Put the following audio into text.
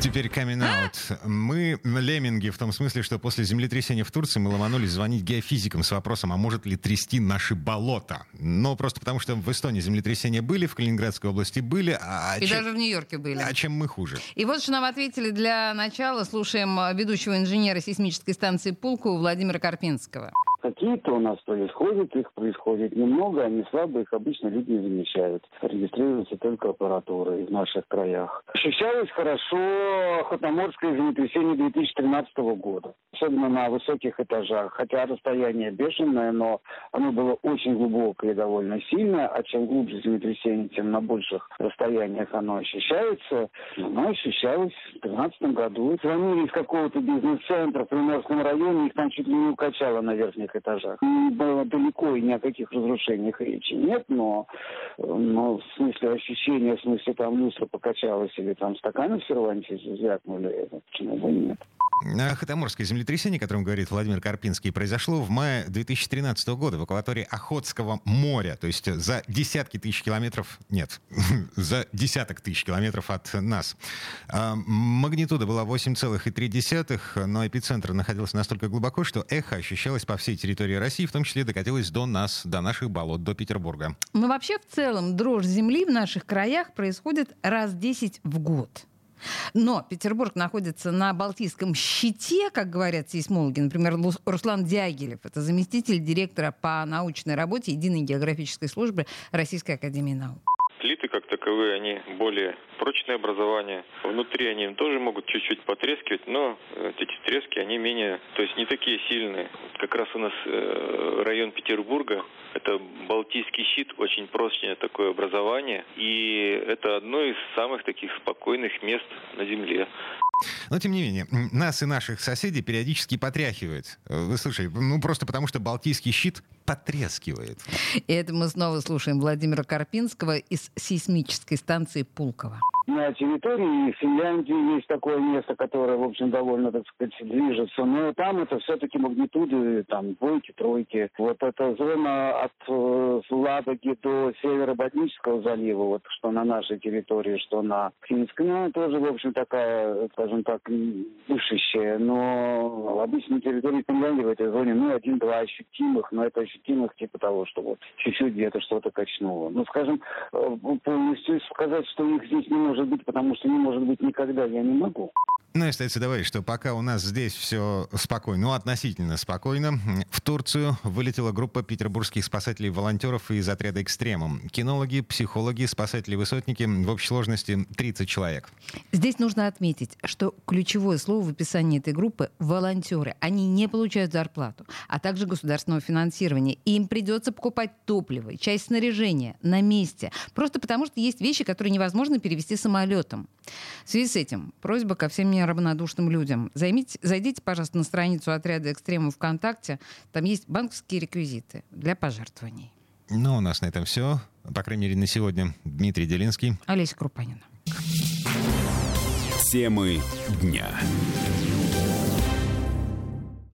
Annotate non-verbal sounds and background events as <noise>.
Теперь камин Мы лемминги в том смысле, что после землетрясения в Турции мы ломанулись звонить геофизикам с вопросом, а может ли трясти наши болота? Но просто потому, что в Эстонии землетрясения были, в Калининградской области были. А и чем... даже в Нью-Йорке были. А чем мы хуже? И вот что нам ответили для начала. Слушаем ведущего инженера сейсмической станции Пулку Владимира Карпинского. Какие-то у нас происходят, их происходит немного, они слабые, их обычно люди не замечают. Регистрируется только аппаратура в наших краях. Ощущалось хорошо Хотоморское землетрясение 2013 года, особенно на высоких этажах. Хотя расстояние бешеное, но оно было очень глубокое и довольно сильное, а чем глубже землетрясение, тем на больших расстояниях оно ощущается. Оно ощущалось в 2013 году. Звонили из какого-то бизнес-центра в Приморском районе, их там чуть ли не укачало на верхних этажах. Было далеко и ни о каких разрушениях речи нет, но, но в смысле ощущения, в смысле там люстра покачалась или там стаканы в серванте звякнули, почему бы нет. Хатаморское землетрясение, о котором говорит Владимир Карпинский, произошло в мае 2013 года в акватории Охотского моря, то есть за десятки тысяч километров, нет, <laughs> за десяток тысяч километров от нас. А, магнитуда была 8,3, но эпицентр находился настолько глубоко, что эхо ощущалось по всей территории России, в том числе докатилось до нас, до наших болот, до Петербурга. Но вообще в целом дрожь земли в наших краях происходит раз 10 в год. Но Петербург находится на Балтийском щите, как говорят сейсмологи. Например, Руслан Дягилев, это заместитель директора по научной работе Единой географической службы Российской Академии Наук. Плиты как таковые, они более прочные образования. Внутри они тоже могут чуть-чуть потрескивать, но э, эти трески, они менее, то есть не такие сильные. Как раз у нас э, район Петербурга, это Балтийский щит, очень прочное такое образование, и это одно из самых таких спокойных мест на Земле. Но, тем не менее, нас и наших соседей периодически потряхивает. Вы слушай, ну просто потому, что Балтийский щит потрескивает. И это мы снова слушаем Владимира Карпинского из сейсмической станции Пулково на территории Финляндии есть такое место, которое, в общем, довольно, так сказать, движется. Но там это все-таки магнитуды, там, двойки, тройки. Вот эта зона от э, Ладоги до северо-ботнического залива, вот что на нашей территории, что на финской, ну, тоже, в общем, такая, скажем так, дышащая. Но обычно территории Финляндии в этой зоне, ну, один-два ощутимых, но это ощутимых типа того, что вот чуть-чуть где-то что-то качнуло. Ну, скажем, э, полностью сказать, что их здесь не может быть, потому что не может быть никогда, я не могу. Ну и остается добавить, что пока у нас здесь все спокойно, ну относительно спокойно, в Турцию вылетела группа петербургских спасателей-волонтеров из отряда «Экстремум». Кинологи, психологи, спасатели-высотники, в общей сложности 30 человек. Здесь нужно отметить, что ключевое слово в описании этой группы — волонтеры. Они не получают зарплату, а также государственного финансирования. И им придется покупать топливо, часть снаряжения на месте. Просто потому, что есть вещи, которые невозможно перевести самолетом. В связи с этим просьба ко всем неравнодушным людям. Займите, зайдите, пожалуйста, на страницу отряда экстремов ВКонтакте. Там есть банковские реквизиты для пожертвований. Ну, у нас на этом все. По крайней мере, на сегодня. Дмитрий Делинский. Олеся Крупанина. Темы дня.